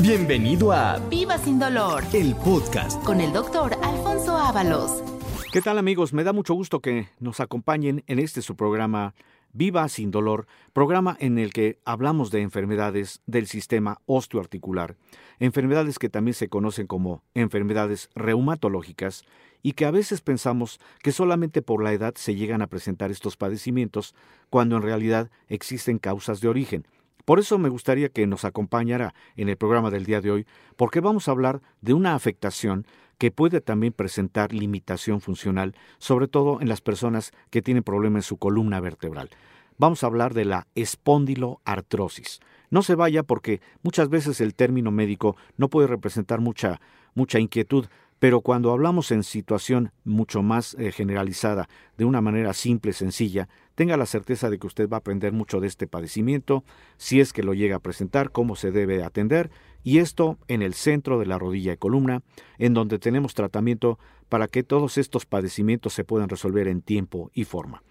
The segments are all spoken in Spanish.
Bienvenido a Viva sin dolor el podcast. con el doctor Alfonso Ábalos. ¿Qué tal amigos? Me da mucho gusto que nos acompañen en este su programa Viva sin dolor, programa en el que hablamos de enfermedades del sistema osteoarticular, enfermedades que también se conocen como enfermedades reumatológicas y que a veces pensamos que solamente por la edad se llegan a presentar estos padecimientos, cuando en realidad existen causas de origen. Por eso me gustaría que nos acompañara en el programa del día de hoy, porque vamos a hablar de una afectación que puede también presentar limitación funcional, sobre todo en las personas que tienen problemas en su columna vertebral. Vamos a hablar de la espondiloartrosis. No se vaya porque muchas veces el término médico no puede representar mucha, mucha inquietud, pero cuando hablamos en situación mucho más eh, generalizada, de una manera simple, sencilla, tenga la certeza de que usted va a aprender mucho de este padecimiento, si es que lo llega a presentar, cómo se debe atender, y esto en el centro de la rodilla y columna, en donde tenemos tratamiento para que todos estos padecimientos se puedan resolver en tiempo y forma.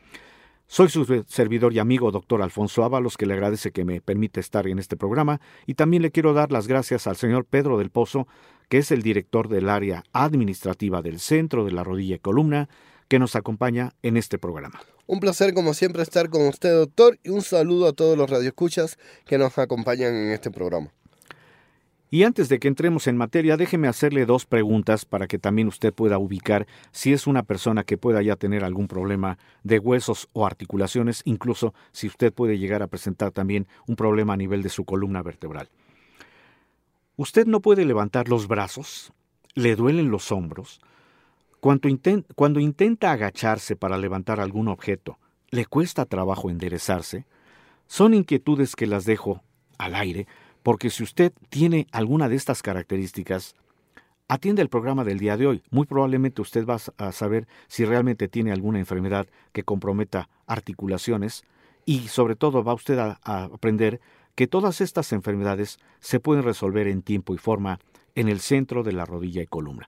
Soy su servidor y amigo doctor Alfonso Ábalos, que le agradece que me permita estar en este programa, y también le quiero dar las gracias al señor Pedro del Pozo, que es el director del área administrativa del Centro de la Rodilla y Columna, que nos acompaña en este programa. Un placer como siempre estar con usted, doctor, y un saludo a todos los radioescuchas que nos acompañan en este programa. Y antes de que entremos en materia, déjeme hacerle dos preguntas para que también usted pueda ubicar si es una persona que pueda ya tener algún problema de huesos o articulaciones, incluso si usted puede llegar a presentar también un problema a nivel de su columna vertebral. ¿Usted no puede levantar los brazos? ¿Le duelen los hombros? Cuando, inten- cuando intenta agacharse para levantar algún objeto, ¿le cuesta trabajo enderezarse? Son inquietudes que las dejo al aire porque si usted tiene alguna de estas características, atiende el programa del día de hoy. Muy probablemente usted va a saber si realmente tiene alguna enfermedad que comprometa articulaciones y sobre todo va usted a aprender que todas estas enfermedades se pueden resolver en tiempo y forma en el centro de la rodilla y columna.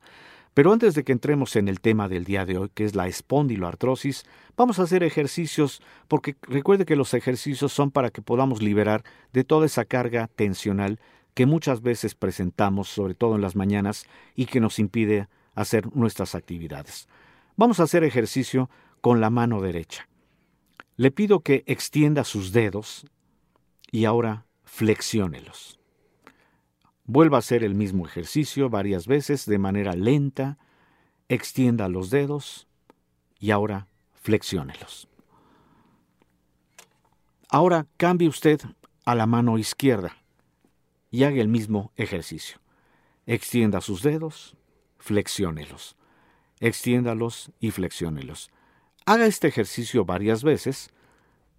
Pero antes de que entremos en el tema del día de hoy, que es la espondiloartrosis, vamos a hacer ejercicios, porque recuerde que los ejercicios son para que podamos liberar de toda esa carga tensional que muchas veces presentamos, sobre todo en las mañanas, y que nos impide hacer nuestras actividades. Vamos a hacer ejercicio con la mano derecha. Le pido que extienda sus dedos y ahora flexiónelos. Vuelva a hacer el mismo ejercicio varias veces de manera lenta, extienda los dedos y ahora flexiónelos. Ahora cambie usted a la mano izquierda y haga el mismo ejercicio. Extienda sus dedos, flexiónelos. Extiéndalos y flexiónelos. Haga este ejercicio varias veces,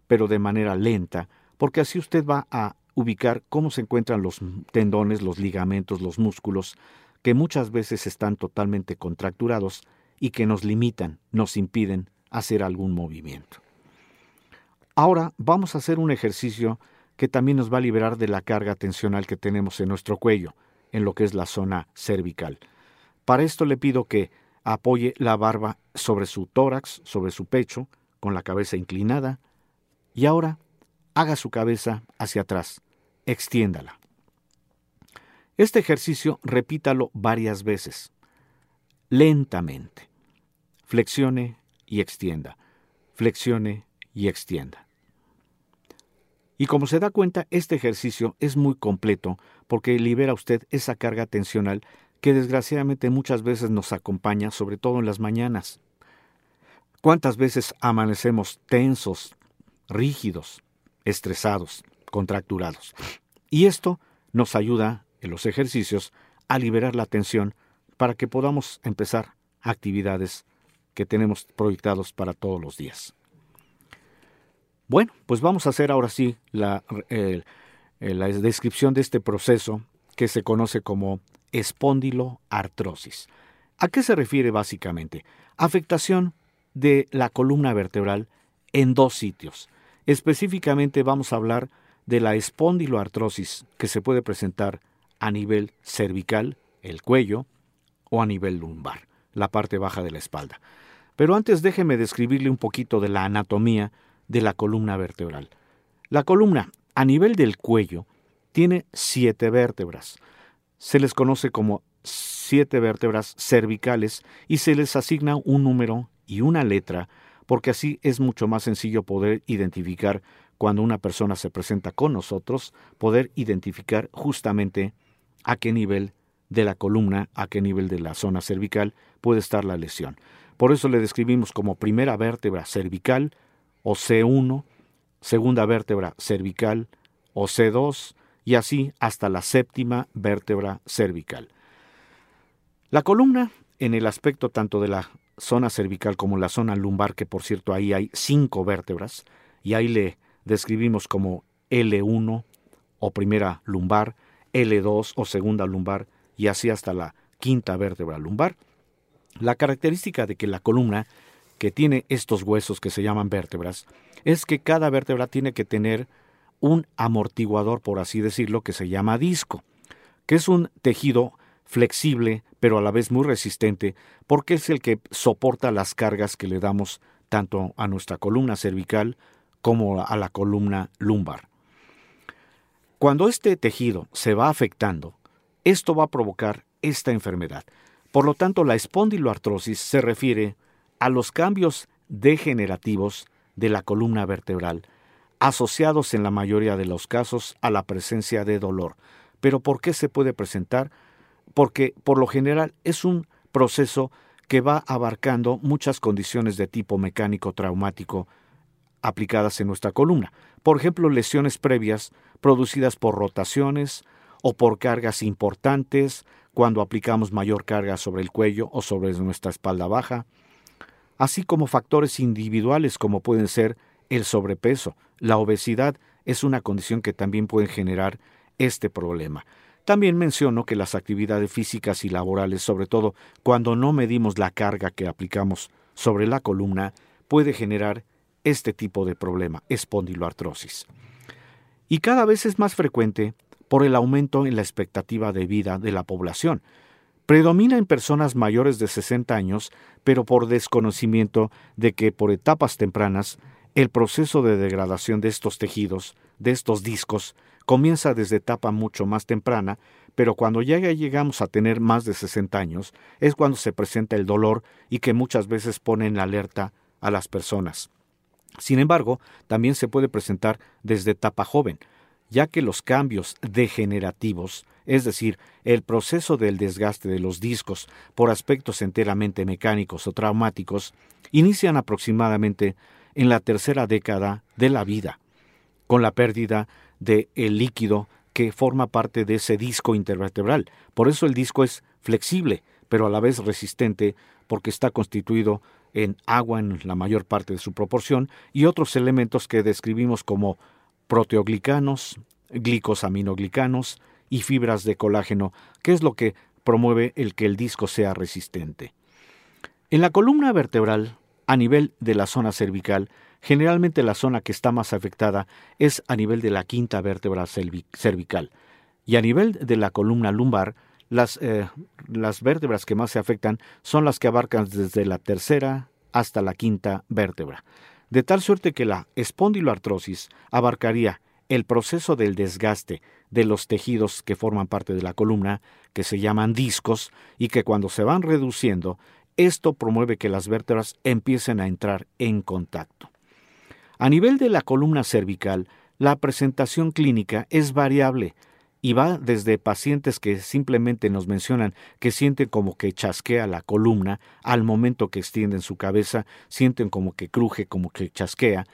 pero de manera lenta, porque así usted va a ubicar cómo se encuentran los tendones, los ligamentos, los músculos, que muchas veces están totalmente contracturados y que nos limitan, nos impiden hacer algún movimiento. Ahora vamos a hacer un ejercicio que también nos va a liberar de la carga tensional que tenemos en nuestro cuello, en lo que es la zona cervical. Para esto le pido que apoye la barba sobre su tórax, sobre su pecho, con la cabeza inclinada, y ahora haga su cabeza hacia atrás, extiéndala. Este ejercicio repítalo varias veces, lentamente. Flexione y extienda, flexione y extienda. Y como se da cuenta, este ejercicio es muy completo porque libera usted esa carga tensional que desgraciadamente muchas veces nos acompaña, sobre todo en las mañanas. ¿Cuántas veces amanecemos tensos, rígidos, estresados, contracturados? Y esto nos ayuda en los ejercicios a liberar la tensión para que podamos empezar actividades que tenemos proyectados para todos los días. Bueno, pues vamos a hacer ahora sí la, eh, la descripción de este proceso que se conoce como espondiloartrosis. ¿A qué se refiere básicamente? Afectación de la columna vertebral en dos sitios. Específicamente vamos a hablar de la espondiloartrosis que se puede presentar a nivel cervical, el cuello, o a nivel lumbar, la parte baja de la espalda. Pero antes déjeme describirle un poquito de la anatomía de la columna vertebral. La columna, a nivel del cuello, tiene siete vértebras. se les conoce como siete vértebras cervicales y se les asigna un número y una letra porque así es mucho más sencillo poder identificar cuando una persona se presenta con nosotros, poder identificar justamente a qué nivel de la columna, a qué nivel de la zona cervical puede estar la lesión. Por eso le describimos como primera vértebra cervical o C1, segunda vértebra cervical o C2 y así hasta la séptima vértebra cervical. La columna, en el aspecto tanto de la zona cervical como la zona lumbar, que por cierto ahí hay cinco vértebras, y ahí le describimos como L1 o primera lumbar, L2 o segunda lumbar, y así hasta la quinta vértebra lumbar. La característica de que la columna, que tiene estos huesos que se llaman vértebras, es que cada vértebra tiene que tener un amortiguador, por así decirlo, que se llama disco, que es un tejido flexible, pero a la vez muy resistente, porque es el que soporta las cargas que le damos tanto a nuestra columna cervical como a la columna lumbar. Cuando este tejido se va afectando, esto va a provocar esta enfermedad. Por lo tanto, la espondiloartrosis se refiere a los cambios degenerativos de la columna vertebral, asociados en la mayoría de los casos a la presencia de dolor. Pero ¿por qué se puede presentar? porque por lo general es un proceso que va abarcando muchas condiciones de tipo mecánico traumático aplicadas en nuestra columna. Por ejemplo, lesiones previas producidas por rotaciones o por cargas importantes cuando aplicamos mayor carga sobre el cuello o sobre nuestra espalda baja, así como factores individuales como pueden ser el sobrepeso. La obesidad es una condición que también puede generar este problema. También menciono que las actividades físicas y laborales, sobre todo cuando no medimos la carga que aplicamos sobre la columna, puede generar este tipo de problema, espondiloartrosis. Y cada vez es más frecuente por el aumento en la expectativa de vida de la población. Predomina en personas mayores de 60 años, pero por desconocimiento de que por etapas tempranas el proceso de degradación de estos tejidos, de estos discos, comienza desde etapa mucho más temprana, pero cuando ya llegamos a tener más de 60 años, es cuando se presenta el dolor y que muchas veces pone en alerta a las personas. Sin embargo, también se puede presentar desde etapa joven, ya que los cambios degenerativos, es decir, el proceso del desgaste de los discos por aspectos enteramente mecánicos o traumáticos, inician aproximadamente en la tercera década de la vida, con la pérdida del el líquido que forma parte de ese disco intervertebral. Por eso el disco es flexible, pero a la vez resistente, porque está constituido en agua en la mayor parte de su proporción y otros elementos que describimos como proteoglicanos, glicosaminoglicanos y fibras de colágeno, que es lo que promueve el que el disco sea resistente. En la columna vertebral, a nivel de la zona cervical, Generalmente la zona que está más afectada es a nivel de la quinta vértebra cervical y a nivel de la columna lumbar, las, eh, las vértebras que más se afectan son las que abarcan desde la tercera hasta la quinta vértebra, de tal suerte que la espondiloartrosis abarcaría el proceso del desgaste de los tejidos que forman parte de la columna, que se llaman discos, y que cuando se van reduciendo, esto promueve que las vértebras empiecen a entrar en contacto. A nivel de la columna cervical, la presentación clínica es variable y va desde pacientes que simplemente nos mencionan que sienten como que chasquea la columna al momento que extienden su cabeza, sienten como que cruje, como que chasquea,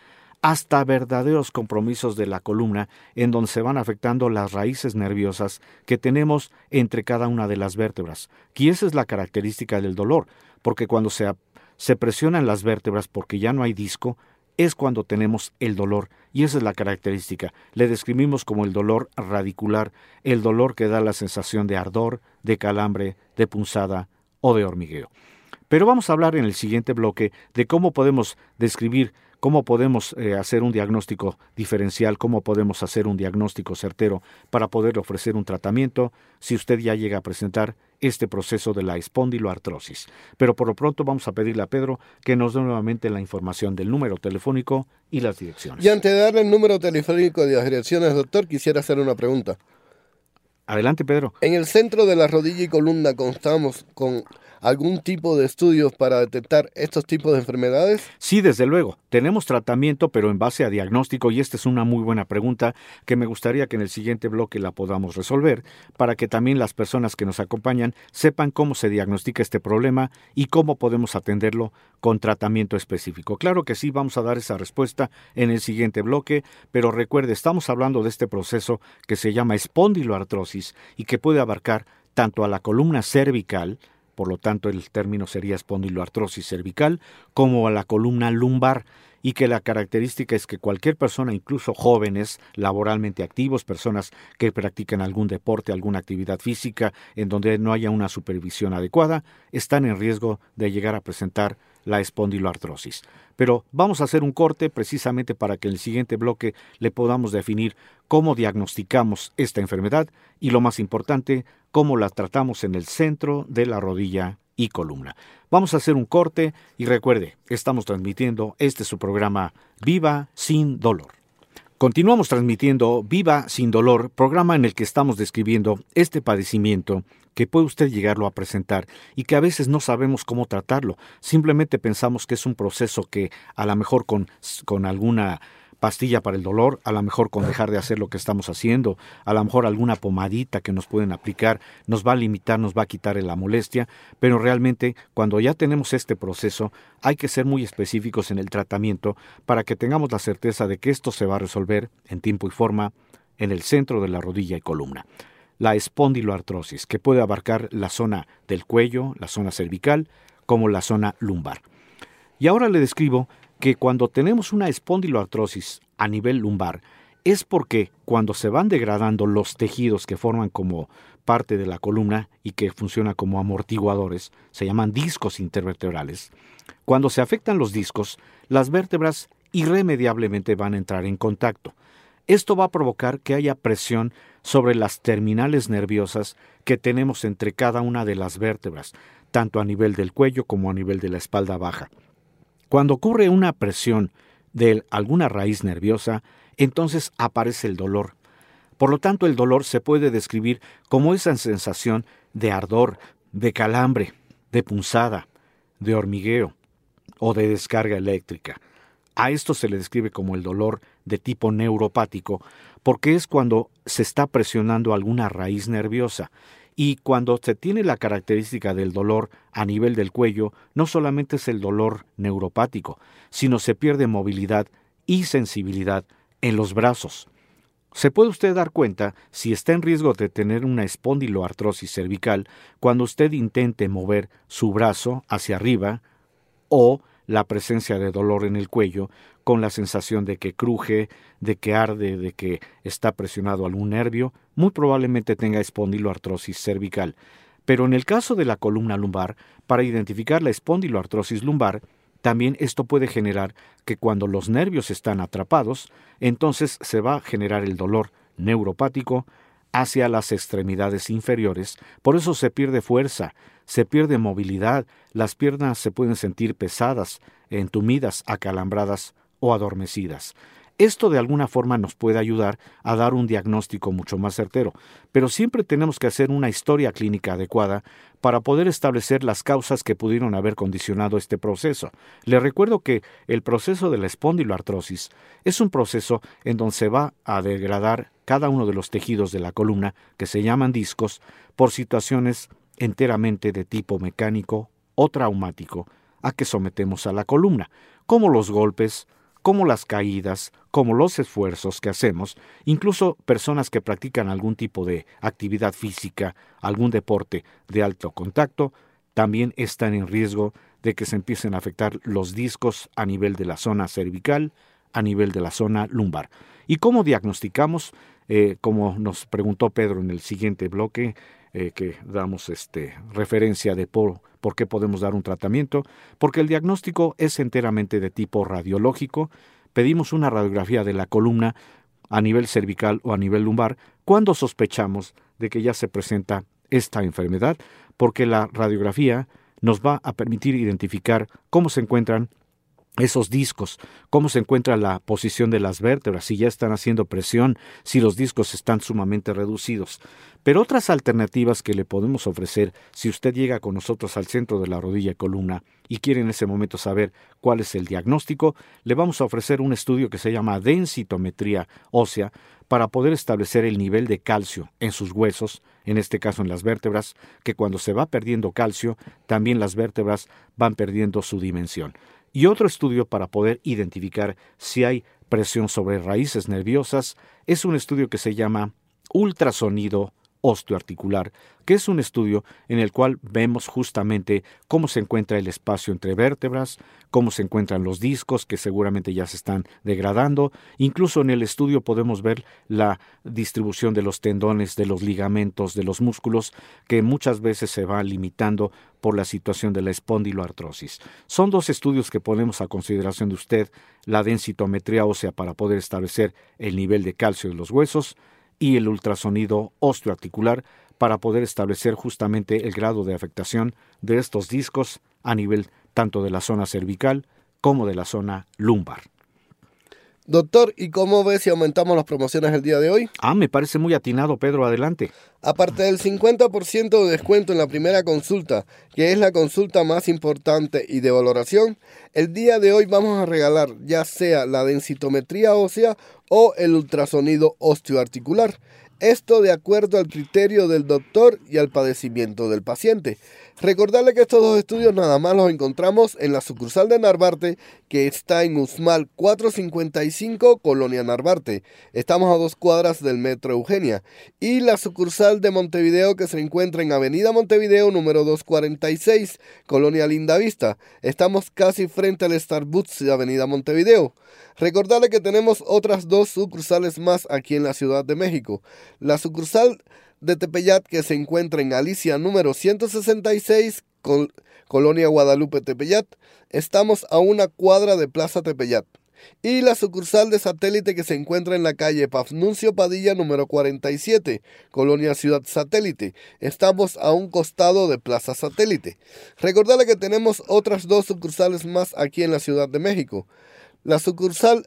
hasta verdaderos compromisos de la columna en donde se van afectando las raíces nerviosas que tenemos entre cada una de las vértebras. Y esa es la característica del dolor, porque cuando se, se presionan las vértebras porque ya no hay disco, es cuando tenemos el dolor, y esa es la característica. Le describimos como el dolor radicular, el dolor que da la sensación de ardor, de calambre, de punzada o de hormigueo. Pero vamos a hablar en el siguiente bloque de cómo podemos describir cómo podemos eh, hacer un diagnóstico diferencial, cómo podemos hacer un diagnóstico certero para poder ofrecer un tratamiento si usted ya llega a presentar este proceso de la espondiloartrosis. Pero por lo pronto vamos a pedirle a Pedro que nos dé nuevamente la información del número telefónico y las direcciones. Y antes de darle el número telefónico de las direcciones, doctor, quisiera hacer una pregunta. Adelante, Pedro. En el centro de la rodilla y columna constamos con algún tipo de estudios para detectar estos tipos de enfermedades? Sí, desde luego. Tenemos tratamiento, pero en base a diagnóstico, y esta es una muy buena pregunta que me gustaría que en el siguiente bloque la podamos resolver, para que también las personas que nos acompañan sepan cómo se diagnostica este problema y cómo podemos atenderlo con tratamiento específico. Claro que sí, vamos a dar esa respuesta en el siguiente bloque, pero recuerde, estamos hablando de este proceso que se llama espondiloartrosis y que puede abarcar tanto a la columna cervical, por lo tanto el término sería espondiloartrosis cervical, como a la columna lumbar, y que la característica es que cualquier persona, incluso jóvenes, laboralmente activos, personas que practican algún deporte, alguna actividad física en donde no haya una supervisión adecuada, están en riesgo de llegar a presentar la espondiloartrosis. Pero vamos a hacer un corte precisamente para que en el siguiente bloque le podamos definir cómo diagnosticamos esta enfermedad y lo más importante, cómo la tratamos en el centro de la rodilla y columna. Vamos a hacer un corte y recuerde, estamos transmitiendo este su programa Viva sin dolor. Continuamos transmitiendo Viva sin dolor, programa en el que estamos describiendo este padecimiento que puede usted llegarlo a presentar y que a veces no sabemos cómo tratarlo. Simplemente pensamos que es un proceso que a lo mejor con, con alguna pastilla para el dolor, a lo mejor con dejar de hacer lo que estamos haciendo, a lo mejor alguna pomadita que nos pueden aplicar, nos va a limitar, nos va a quitar la molestia, pero realmente cuando ya tenemos este proceso hay que ser muy específicos en el tratamiento para que tengamos la certeza de que esto se va a resolver en tiempo y forma en el centro de la rodilla y columna. La espondiloartrosis, que puede abarcar la zona del cuello, la zona cervical, como la zona lumbar. Y ahora le describo que cuando tenemos una espondiloartrosis a nivel lumbar, es porque cuando se van degradando los tejidos que forman como parte de la columna y que funcionan como amortiguadores, se llaman discos intervertebrales, cuando se afectan los discos, las vértebras irremediablemente van a entrar en contacto. Esto va a provocar que haya presión sobre las terminales nerviosas que tenemos entre cada una de las vértebras, tanto a nivel del cuello como a nivel de la espalda baja. Cuando ocurre una presión de alguna raíz nerviosa, entonces aparece el dolor. Por lo tanto, el dolor se puede describir como esa sensación de ardor, de calambre, de punzada, de hormigueo o de descarga eléctrica. A esto se le describe como el dolor de tipo neuropático, porque es cuando se está presionando alguna raíz nerviosa y cuando se tiene la característica del dolor a nivel del cuello, no solamente es el dolor neuropático, sino se pierde movilidad y sensibilidad en los brazos. Se puede usted dar cuenta si está en riesgo de tener una espondiloartrosis cervical cuando usted intente mover su brazo hacia arriba o la presencia de dolor en el cuello con la sensación de que cruje, de que arde, de que está presionado algún nervio, muy probablemente tenga espondiloartrosis cervical. Pero en el caso de la columna lumbar, para identificar la espondiloartrosis lumbar, también esto puede generar que cuando los nervios están atrapados, entonces se va a generar el dolor neuropático hacia las extremidades inferiores, por eso se pierde fuerza, se pierde movilidad, las piernas se pueden sentir pesadas, entumidas, acalambradas o adormecidas. Esto de alguna forma nos puede ayudar a dar un diagnóstico mucho más certero, pero siempre tenemos que hacer una historia clínica adecuada para poder establecer las causas que pudieron haber condicionado este proceso. Le recuerdo que el proceso de la espondiloartrosis es un proceso en donde se va a degradar cada uno de los tejidos de la columna, que se llaman discos, por situaciones enteramente de tipo mecánico o traumático a que sometemos a la columna, como los golpes, como las caídas, como los esfuerzos que hacemos, incluso personas que practican algún tipo de actividad física, algún deporte de alto contacto, también están en riesgo de que se empiecen a afectar los discos a nivel de la zona cervical, a nivel de la zona lumbar. ¿Y cómo diagnosticamos? Eh, como nos preguntó Pedro en el siguiente bloque, eh, que damos este, referencia de por, por qué podemos dar un tratamiento, porque el diagnóstico es enteramente de tipo radiológico. Pedimos una radiografía de la columna a nivel cervical o a nivel lumbar cuando sospechamos de que ya se presenta esta enfermedad, porque la radiografía nos va a permitir identificar cómo se encuentran esos discos, cómo se encuentra la posición de las vértebras, si ya están haciendo presión, si los discos están sumamente reducidos. Pero otras alternativas que le podemos ofrecer, si usted llega con nosotros al centro de la rodilla y columna y quiere en ese momento saber cuál es el diagnóstico, le vamos a ofrecer un estudio que se llama densitometría ósea para poder establecer el nivel de calcio en sus huesos, en este caso en las vértebras, que cuando se va perdiendo calcio, también las vértebras van perdiendo su dimensión y otro estudio para poder identificar si hay presión sobre raíces nerviosas es un estudio que se llama ultrasonido osteoarticular, que es un estudio en el cual vemos justamente cómo se encuentra el espacio entre vértebras, cómo se encuentran los discos que seguramente ya se están degradando. Incluso en el estudio podemos ver la distribución de los tendones, de los ligamentos, de los músculos, que muchas veces se va limitando por la situación de la espondiloartrosis. Son dos estudios que ponemos a consideración de usted, la densitometría ósea para poder establecer el nivel de calcio de los huesos, y el ultrasonido osteoarticular para poder establecer justamente el grado de afectación de estos discos a nivel tanto de la zona cervical como de la zona lumbar. Doctor, ¿y cómo ve si aumentamos las promociones el día de hoy? Ah, me parece muy atinado, Pedro, adelante. Aparte del 50% de descuento en la primera consulta, que es la consulta más importante y de valoración, el día de hoy vamos a regalar ya sea la densitometría ósea o el ultrasonido osteoarticular. Esto de acuerdo al criterio del doctor y al padecimiento del paciente. Recordarle que estos dos estudios nada más los encontramos en la sucursal de Narvarte, que está en Usmal 455, Colonia Narvarte. Estamos a dos cuadras del Metro Eugenia. Y la sucursal de Montevideo, que se encuentra en Avenida Montevideo número 246, Colonia Linda Vista. Estamos casi frente al Starbucks de Avenida Montevideo. Recordarle que tenemos otras dos sucursales más aquí en la Ciudad de México. La sucursal de Tepeyat que se encuentra en Alicia número 166, Colonia Guadalupe Tepeyat. Estamos a una cuadra de Plaza Tepeyat. Y la sucursal de satélite que se encuentra en la calle Pafnuncio Padilla número 47, Colonia Ciudad Satélite. Estamos a un costado de Plaza Satélite. Recordarle que tenemos otras dos sucursales más aquí en la Ciudad de México. La sucursal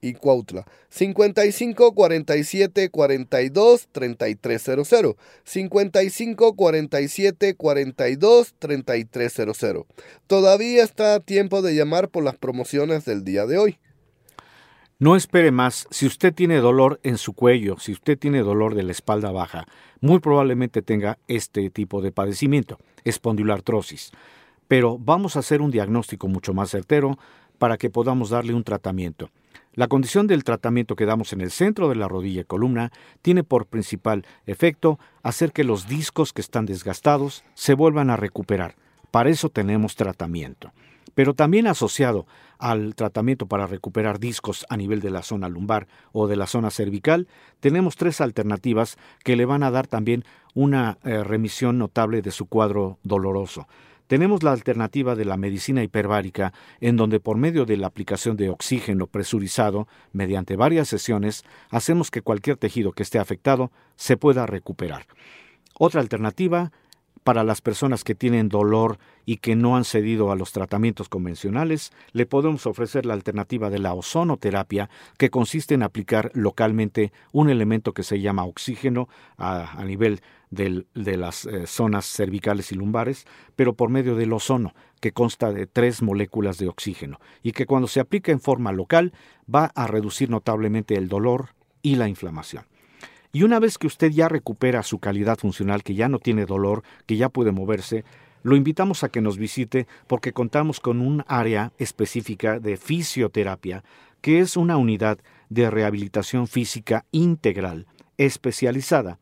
y Cuautla. 55 47 42 3300. 55 47 42 3300. Todavía está a tiempo de llamar por las promociones del día de hoy. No espere más. Si usted tiene dolor en su cuello, si usted tiene dolor de la espalda baja, muy probablemente tenga este tipo de padecimiento, espondiloartrosis. Pero vamos a hacer un diagnóstico mucho más certero para que podamos darle un tratamiento. La condición del tratamiento que damos en el centro de la rodilla y columna tiene por principal efecto hacer que los discos que están desgastados se vuelvan a recuperar. Para eso tenemos tratamiento. Pero también asociado al tratamiento para recuperar discos a nivel de la zona lumbar o de la zona cervical, tenemos tres alternativas que le van a dar también una eh, remisión notable de su cuadro doloroso. Tenemos la alternativa de la medicina hiperbárica, en donde por medio de la aplicación de oxígeno presurizado, mediante varias sesiones, hacemos que cualquier tejido que esté afectado se pueda recuperar. Otra alternativa para las personas que tienen dolor y que no han cedido a los tratamientos convencionales, le podemos ofrecer la alternativa de la ozonoterapia, que consiste en aplicar localmente un elemento que se llama oxígeno a, nivel de las eh, zonas cervicales y lumbares, pero por medio del ozono, que consta de tres moléculas de oxígeno, y que cuando se aplica en forma local va a reducir notablemente el dolor y la inflamación. Y una vez que usted ya recupera su calidad funcional, que ya no tiene dolor, que ya puede moverse, lo invitamos a que nos visite porque contamos con un área específica de fisioterapia, que es una unidad de rehabilitación física integral, especializada,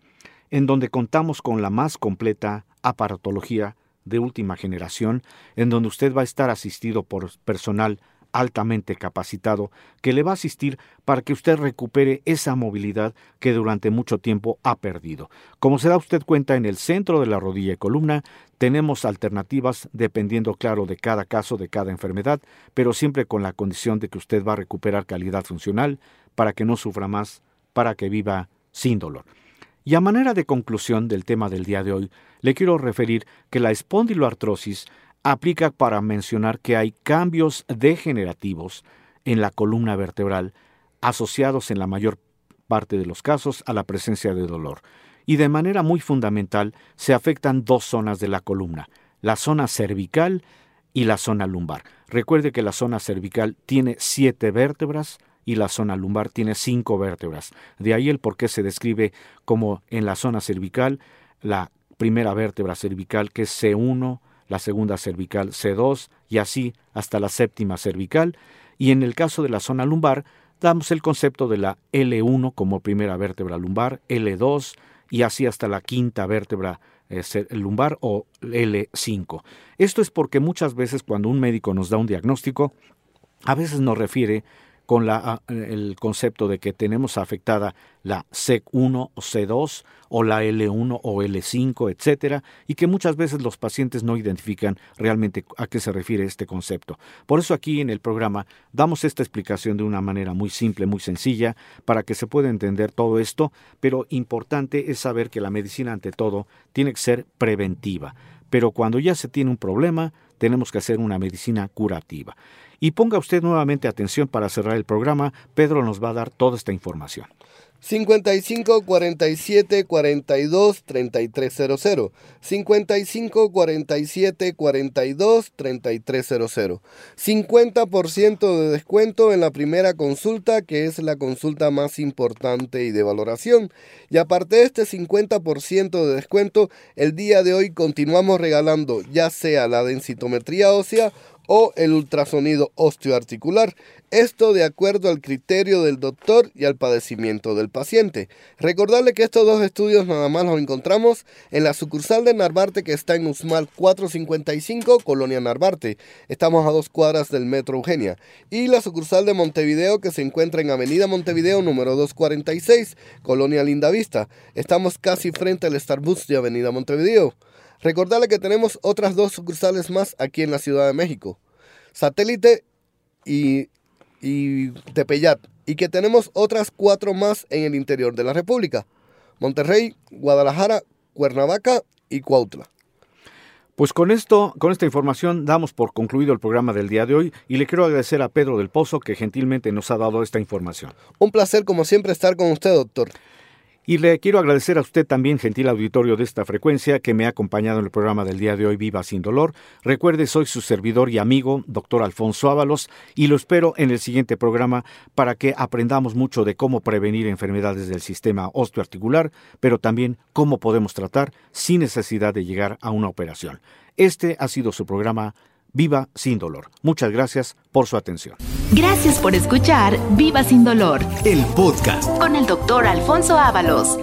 en donde contamos con la más completa aparatología de última generación, en donde usted va a estar asistido por personal altamente capacitado que le va a asistir para que usted recupere esa movilidad que durante mucho tiempo ha perdido. Como se da usted cuenta, en el centro de la rodilla y columna tenemos alternativas dependiendo, claro, de cada caso, de cada enfermedad, pero siempre con la condición de que usted va a recuperar calidad funcional para que no sufra más, para que viva sin dolor. Y a manera de conclusión del tema del día de hoy, le quiero referir que la espondiloartrosis aplica para mencionar que hay cambios degenerativos en la columna vertebral asociados en la mayor parte de los casos a la presencia de dolor. Y de manera muy fundamental se afectan dos zonas de la columna, la zona cervical y la zona lumbar. Recuerde que la zona cervical tiene siete vértebras y la zona lumbar tiene cinco vértebras. De ahí el por qué se describe como en la zona cervical la primera vértebra cervical que es C1, la segunda cervical C2 y así hasta la séptima cervical. Y en el caso de la zona lumbar, damos el concepto de la L1 como primera vértebra lumbar, L2 y así hasta la quinta vértebra eh, lumbar o L5. Esto es porque muchas veces cuando un médico nos da un diagnóstico, a veces nos refiere con ah, el concepto de que tenemos afectada la C1 o C2 o la L1 o L5, etcétera, y que muchas veces los pacientes no identifican realmente a qué se refiere este concepto. Por eso aquí en el programa damos esta explicación de una manera muy simple, muy sencilla, para que se pueda entender todo esto, pero importante es saber que la medicina ante todo tiene que ser preventiva, pero cuando ya se tiene un problema, tenemos que hacer una medicina curativa. Y ponga usted nuevamente atención para cerrar el programa, Pedro nos va a dar toda esta información. 55 47 42 3300 55 47 42 3300 50% de descuento en la primera consulta que es la consulta más importante y de valoración. Y aparte de este 50% de descuento el día de hoy continuamos regalando ya sea la densitometría ósea o el ultrasonido osteoarticular. Esto de acuerdo al criterio del doctor y al padecimiento del paciente. Recordarle que estos dos estudios nada más los encontramos en la sucursal de Narvarte que está en Usmal 455, Colonia Narvarte. Estamos a dos cuadras del Metro Eugenia. Y la sucursal de Montevideo que se encuentra en Avenida Montevideo número 246, Colonia Lindavista. Estamos casi frente al Starbucks de Avenida Montevideo. Recordarle que tenemos otras dos sucursales más aquí en la Ciudad de México. Satélite y, y Tepeyat. Y que tenemos otras cuatro más en el interior de la República. Monterrey, Guadalajara, Cuernavaca y Cuautla. Pues con esto, con esta información, damos por concluido el programa del día de hoy y le quiero agradecer a Pedro del Pozo que gentilmente nos ha dado esta información. Un placer como siempre estar con usted, doctor. Y le quiero agradecer a usted también, gentil auditorio de esta frecuencia, que me ha acompañado en el programa del día de hoy Viva sin Dolor. Recuerde, soy su servidor y amigo, doctor Alfonso Ábalos, y lo espero en el siguiente programa para que aprendamos mucho de cómo prevenir enfermedades del sistema osteoarticular, pero también cómo podemos tratar sin necesidad de llegar a una operación. Este ha sido su programa Viva sin dolor. Muchas gracias por su atención. Gracias por escuchar Viva sin dolor. El podcast con el doctor Alfonso Ábalos.